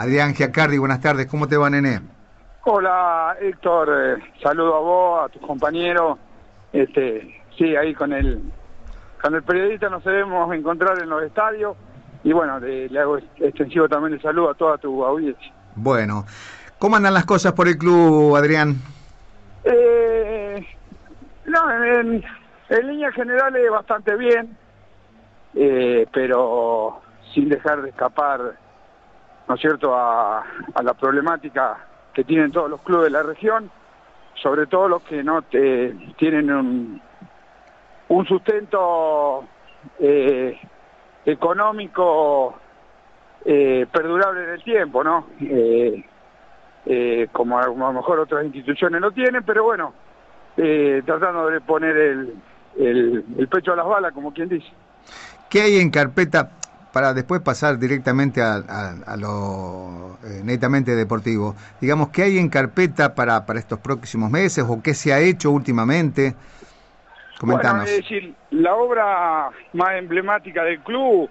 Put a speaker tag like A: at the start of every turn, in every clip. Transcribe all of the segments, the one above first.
A: Adrián Giacardi, buenas tardes, ¿cómo te va, nene?
B: Hola, Héctor, eh, saludo a vos, a tus compañeros. Este, sí, ahí con el, con el periodista nos debemos encontrar en los estadios. Y bueno, le, le hago extensivo también el saludo a toda tu audiencia.
A: Bueno, ¿cómo andan las cosas por el club, Adrián?
B: Eh, no, en, en líneas generales bastante bien, eh, pero sin dejar de escapar, ¿no es cierto?, a, la problemática que tienen todos los clubes de la región, sobre todo los que no te, tienen un, sustento eh, económico eh, perdurable en el tiempo, ¿no? Eh, eh, como a, lo mejor otras instituciones no tienen, pero bueno, eh, tratando de poner el, el, el pecho a las balas, como quien dice.
A: ¿Qué hay en carpeta para después pasar directamente a, a- a lo eh, netamente deportivo? Digamos, ¿qué hay en carpeta para, para estos próximos meses o qué se ha hecho últimamente? Comentanos.
B: Bueno, decir, la obra más emblemática del club,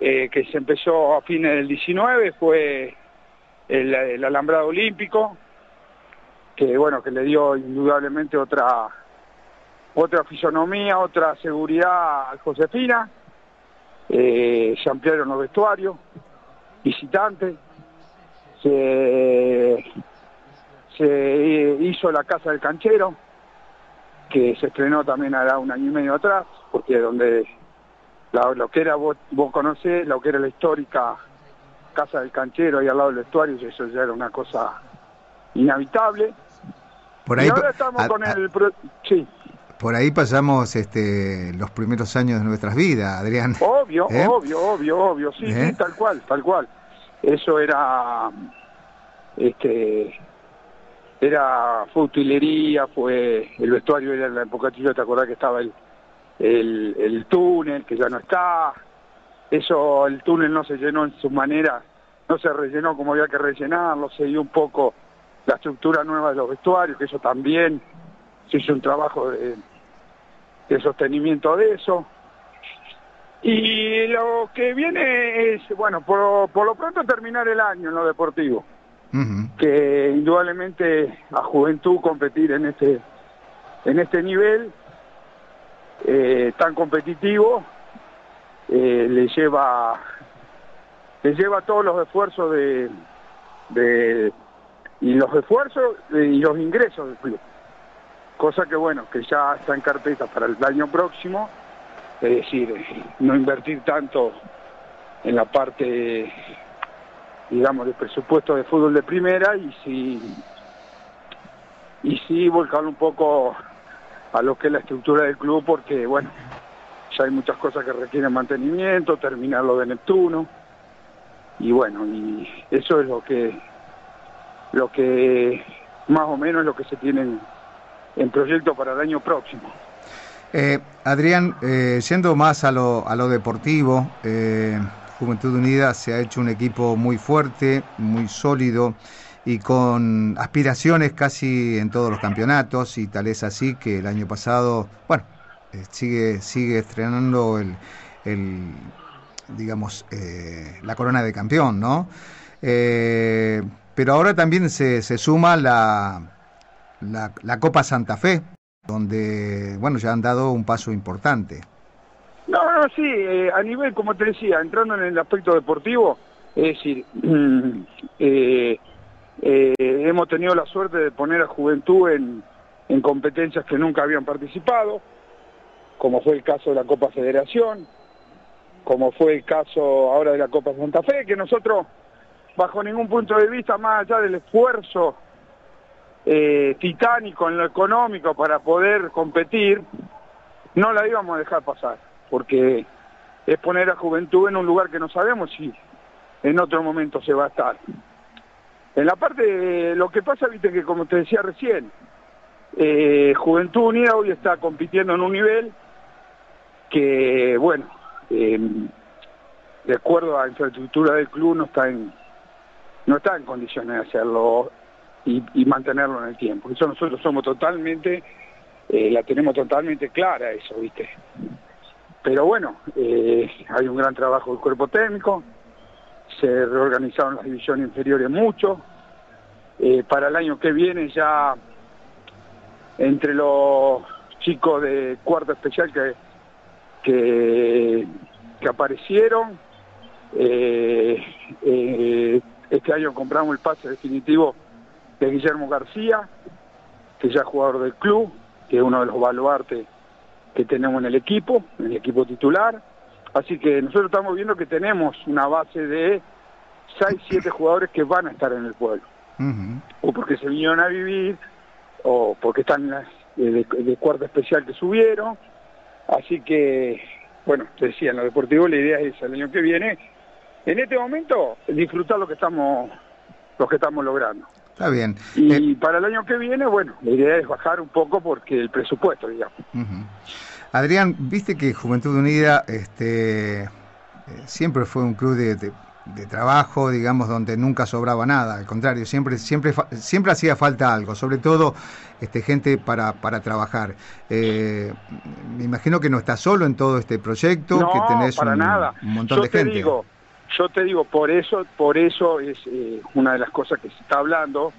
B: eh, que se empezó a fines del 19, fue el, el alambrado olímpico, que bueno, que le dio indudablemente otra otra fisonomía, otra seguridad al Josefina. Eh, se ampliaron los vestuarios, visitantes, se, se hizo la casa del canchero, que se estrenó también hará un año y medio atrás, porque donde la- lo que era, vos, vos conocés, lo que era la histórica Casa del Canchero ahí al lado del vestuario, eso ya era una cosa inhabitable.
A: Por
B: y
A: ahí,
B: ahora estamos
A: a-
B: con
A: a-
B: el... pro- Sí,
A: por ahí pasamos este, los primeros años de nuestras vidas, Adrián.
B: obvio,
A: ¿Eh?
B: obvio, obvio, obvio, sí,
A: ¿Eh?
B: sí, tal cual, tal cual. Eso era... este era fue utilería, fue el vestuario era en la época te acordás que estaba el, el, el túnel, que ya no está, eso el túnel no se llenó en su manera, no se rellenó como había que rellenarlo, se dio un poco la estructura nueva de los vestuarios, que eso también se hizo un trabajo de, de sostenimiento de eso. Y lo que viene es, bueno, por, por lo pronto terminar el año en lo deportivo que indudablemente a Juventud competir en este en este nivel eh, tan competitivo eh, le lleva le lleva todos los esfuerzos de, de y los esfuerzos y los ingresos del club cosa que bueno que ya está en carpeta para el año próximo es decir no invertir tanto en la parte digamos, de presupuesto de fútbol de primera y sí, y sí volcarlo un poco a lo que es la estructura del club porque, bueno, ya hay muchas cosas que requieren mantenimiento, terminar lo de Neptuno y bueno, y eso es lo que, lo que más o menos lo que se tiene en, proyecto para el año próximo.
A: Eh, Adrián, eh, yendo más a lo, a lo deportivo, eh, Juventud Unida se ha hecho un equipo muy fuerte, muy sólido y con aspiraciones casi en todos los campeonatos y tal es así que el año pasado, bueno, eh, sigue, sigue estrenando el, el, digamos, la corona de campeón, ¿no? Pero ahora también se, se suma la, la, la Copa Santa Fe, donde, bueno, ya han dado un paso importante.
B: No, no, sí, eh, a nivel, como te decía, entrando en el aspecto deportivo, es decir, eh, eh, hemos tenido la suerte de poner a Juventud en, en competencias que nunca habían participado, como fue el caso de la Copa Federación, como fue el caso ahora de la Copa Santa Fe, que nosotros, bajo ningún punto de vista, más allá del esfuerzo eh, titánico en lo económico para poder competir, no la íbamos a dejar pasar, porque es poner a Juventud en un lugar que no sabemos si en otro momento se va a estar. En la parte, de lo que pasa, viste que como te decía recién, eh, Juventud Unida hoy está compitiendo en un nivel que, bueno, eh, de acuerdo a la infraestructura del club no está en no está en condiciones de hacerlo y, mantenerlo en el tiempo. Eso nosotros somos totalmente, eh, la tenemos totalmente clara eso, ¿viste? Pero bueno, eh, hay un gran trabajo del cuerpo técnico, se reorganizaron las divisiones inferiores mucho. Eh, para el año que viene ya entre los chicos de cuarto especial que, que, aparecieron, este año compramos el pase definitivo de Guillermo García, que ya es jugador del club, que es uno de los baluartes que tenemos en el equipo, en el equipo titular. Así que nosotros estamos viendo que tenemos una base de 6, 7 jugadores que van a estar en el pueblo. O porque se vinieron a vivir, o porque están de, de, cuarta especial que subieron. Así que, bueno, te decía, en lo deportivo la idea es el año que viene, en este momento, disfrutar lo que estamos, lo que estamos logrando.
A: Está bien.
B: Y eh, para el año que viene, bueno, la idea es bajar un poco porque el presupuesto, digamos.
A: Adrián, viste que Juventud Unida este, eh, siempre fue un club de, trabajo, digamos, donde nunca sobraba nada. Al contrario, siempre, siempre, siempre hacía falta algo, sobre todo este, gente para, para trabajar. Eh, me imagino que no estás solo en todo este proyecto,
B: no,
A: que tenés
B: para
A: un,
B: nada.
A: un montón de gente.
B: Digo, yo te digo, por eso, por eso es eh, una de las cosas que se está hablando,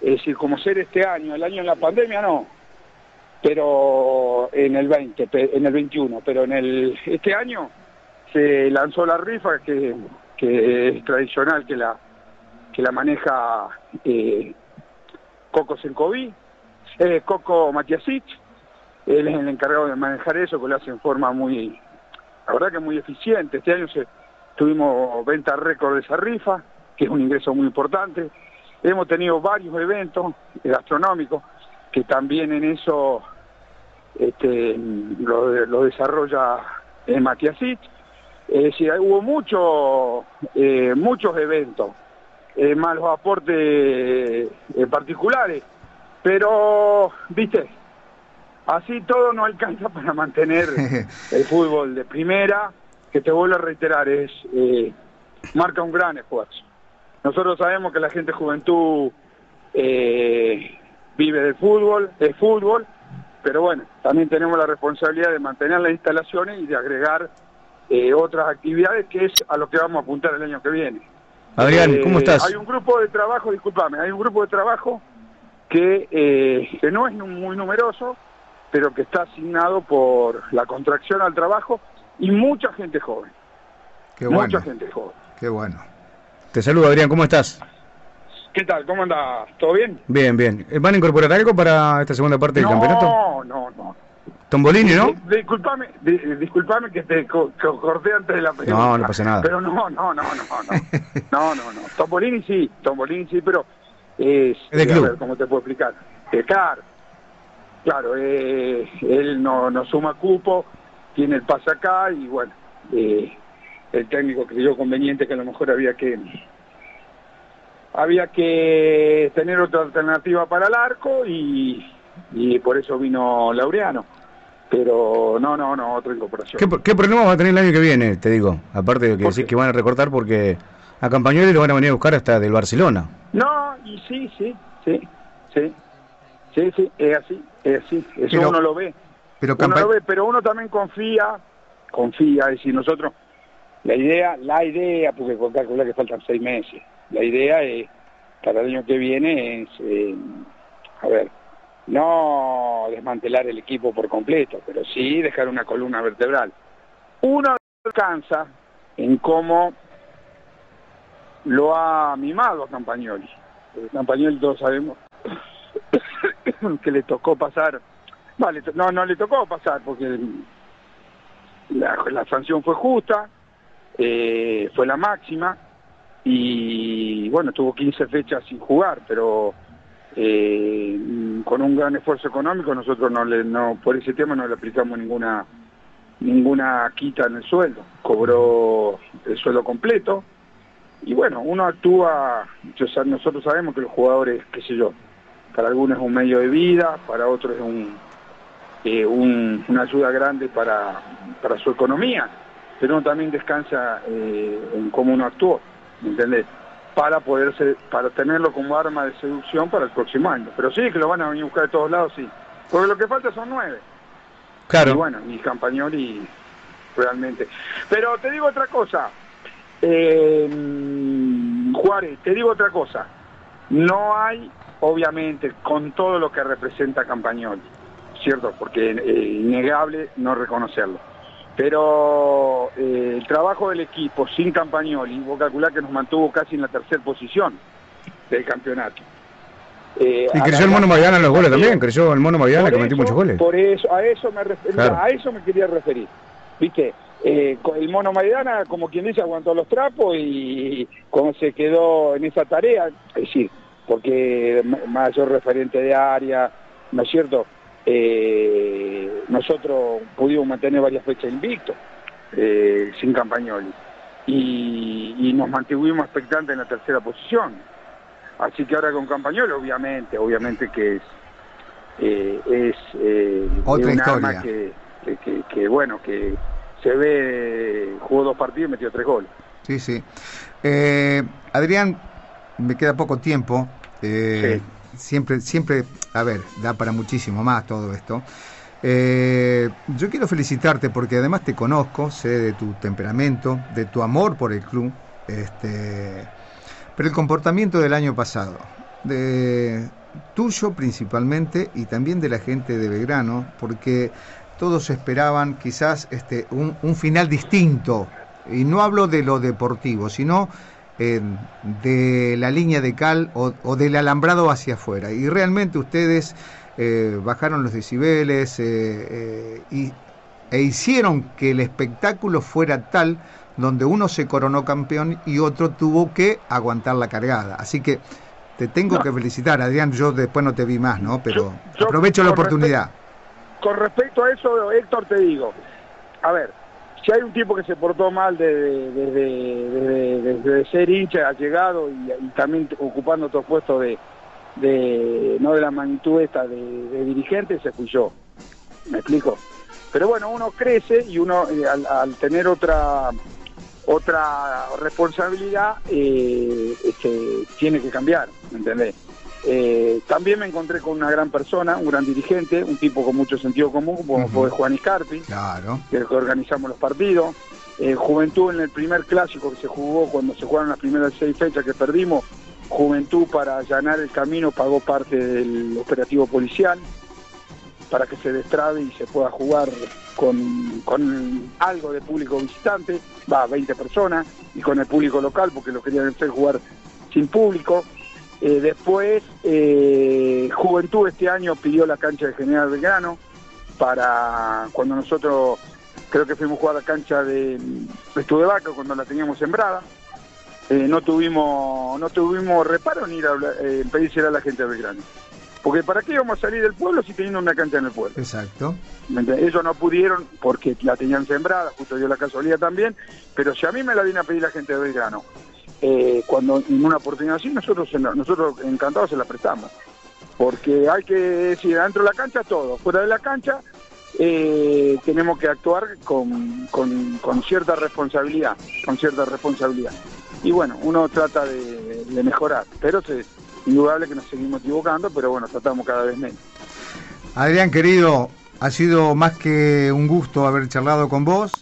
B: es decir, como ser este año, el año en la pandemia no, pero en el 20, en el 21, pero en el este año se lanzó la rifa que, que es tradicional que la que la maneja eh, Coco Sencoví, eh, Coco Matiasic, él es el encargado de manejar eso, que lo hace en forma muy, la verdad que muy eficiente. Este año se tuvimos venta récord de esa rifa, que es un ingreso muy importante. Hemos tenido varios eventos gastronómicos que también en eso este, lo, lo desarrolla en Matiasic. Es decir, hubo mucho, eh, muchos eventos, eh, más los aportes eh, particulares, pero, viste, así todo no alcanza para mantener el fútbol de primera que te vuelvo a reiterar, es eh, marca un gran esfuerzo. Nosotros sabemos que la gente juventud eh, vive del fútbol, es fútbol, pero bueno, también tenemos la responsabilidad de mantener las instalaciones y de agregar eh, otras actividades que es a lo que vamos a apuntar el año que viene.
A: Adrián, ¿cómo estás?
B: Hay un grupo de trabajo, discúlpame, hay un grupo de trabajo que, que no es muy numeroso, pero que está asignado por la contracción al trabajo y mucha gente joven.
A: Qué
B: mucha gente joven.
A: Qué bueno. Te saludo, Adrián, ¿cómo estás?
B: ¿Qué tal? ¿Cómo andas? ¿Todo bien?
A: Bien, bien. ¿Van a incorporar algo para esta segunda parte del campeonato?
B: No, no, no.
A: Tombolini, ¿no?
B: Disculpame, disculpame que te corté antes de la pregunta.
A: No, no pasa nada.
B: Pero no, no, no, no, no. No, no, no. Tombolini sí, Tombolini sí, pero es...
A: de club. A ver,
B: ¿cómo te puedo explicar? Eh, claro, claro, eh, él no, no suma cupo, tiene el pase acá y bueno, eh, el técnico creyó conveniente que a lo mejor había que había que tener otra alternativa para el arco y, y por eso vino Laureano. Pero no, no, no, otra incorporación.
A: ¿Qué, ¿Qué, problema va a tener el año que viene, te digo? Aparte de que decís que van a recortar porque a Campañoli lo van a venir a buscar hasta del Barcelona.
B: No, y sí, sí, sí, sí, sí, sí, es así, es así, eso uno lo ve. Pero, uno pero uno también confía, confía, es decir, nosotros, la idea, la idea, porque con calcular que faltan seis meses, la idea es, para el año que viene es, eh, a ver, no desmantelar el equipo por completo, pero sí dejar una columna vertebral. Uno alcanza en cómo lo ha mimado a Campagnoli. Campagnoli todos sabemos que le tocó pasar Vale, no, no le tocó pasar porque la, sanción fue justa, eh, fue la máxima y bueno, tuvo 15 fechas sin jugar, pero eh, con un gran esfuerzo económico nosotros no le, no por ese tema no le aplicamos ninguna ninguna quita en el sueldo, cobró el sueldo completo y bueno, uno actúa, nosotros sabemos que los jugadores, qué sé yo, para algunos es un medio de vida, para otros es un eh, una ayuda grande para, para su economía, pero uno también descansa eh, en cómo uno actuó, ¿me entendés? Para poder para tenerlo como arma de seducción para el próximo año. Pero sí que lo van a venir a buscar de todos lados, sí. Porque lo que falta son nueve.
A: Claro.
B: Y bueno, y y realmente. Pero te digo otra cosa. Eh, Juárez, te digo otra cosa. No hay, obviamente, con todo lo que representa Campañol, ¿cierto? Porque es innegable no reconocerlo. Pero eh, el trabajo del equipo sin Campagnoli, vos calculás que nos mantuvo casi en la tercera posición del campeonato.
A: Eh, y creció el Mono Maidana en los goles también, creció el Mono Maidana que metió muchos goles.
B: Por eso, a eso me, a eso me quería referir. ¿Viste? Eh, el Mono Maidana, como quien dice, aguantó los trapos y como se quedó en esa tarea, es decir, porque mayor referente de área, ¿no es cierto? Eh, nosotros pudimos mantener varias fechas invictos, eh, sin Campagnoli, y, nos mantuvimos expectantes en la tercera posición. Así que ahora con Campagnoli, obviamente, obviamente que es, eh, es eh,
A: Otra un arma
B: que, que, bueno, que se ve, jugó dos partidos y metió tres goles.
A: Sí, sí. Adrián, me queda poco tiempo. Sí siempre, siempre, a ver, da para muchísimo más todo esto. Eh, yo quiero felicitarte porque además te conozco, sé de tu temperamento, de tu amor por el club, este, pero el comportamiento del año pasado, de tuyo principalmente y también de la gente de Belgrano, porque todos esperaban quizás este, un, un final distinto, y no hablo de lo deportivo, sino de la línea de cal o, del alambrado hacia afuera. Y realmente ustedes eh, bajaron los decibeles eh, eh, e hicieron que el espectáculo fuera tal donde uno se coronó campeón y otro tuvo que aguantar la cargada. Así que te tengo que felicitar, Adrián. Yo después no te vi más, ¿no? Pero aprovecho la oportunidad.
B: con respecto a eso, Héctor, te digo, a ver, si hay un tipo que se portó mal desde, desde, ser hincha, ha llegado y, también ocupando otro puesto de, no de la magnitud esta de, dirigente, se fui yo. ¿Me explico? Pero bueno, uno crece y uno eh, al, tener otra otra responsabilidad eh, este, tiene que cambiar, ¿me entendés? Eh, también me encontré con una gran persona, un gran dirigente, un tipo con mucho sentido común, como fue Juan Iscarpi,
A: claro.
B: que organizamos los partidos. Eh, Juventud en el primer clásico que se jugó cuando se jugaron las primeras seis fechas que perdimos, Juventud para allanar el camino pagó parte del operativo policial para que se destrabe y se pueda jugar con, con algo de público visitante, va, 20 personas, y con el público local, porque lo querían hacer jugar sin público. Eh, después, eh, Juventud este año pidió la cancha de General Belgrano para cuando nosotros creo que fuimos a jugar la cancha de Estuve Vaca cuando la teníamos sembrada. Eh, no tuvimos no tuvimos reparo ni ir a pedirse a la gente de Belgrano. Porque ¿para qué íbamos a salir del pueblo si teniendo una cancha en el pueblo?
A: Exacto.
B: Ellos no pudieron porque la tenían sembrada, justo dio la casualidad también, pero si a mí me la viene a pedir la gente de Belgrano, eh, cuando en una oportunidad así nosotros nosotros encantados se la prestamos porque hay que decir dentro de la cancha todo fuera de la cancha eh, tenemos que actuar con, con, cierta responsabilidad con cierta responsabilidad. Y bueno uno trata de, mejorar pero es indudable que nos seguimos equivocando pero bueno tratamos cada vez menos.
A: Adrián querido ha sido más que un gusto haber charlado con vos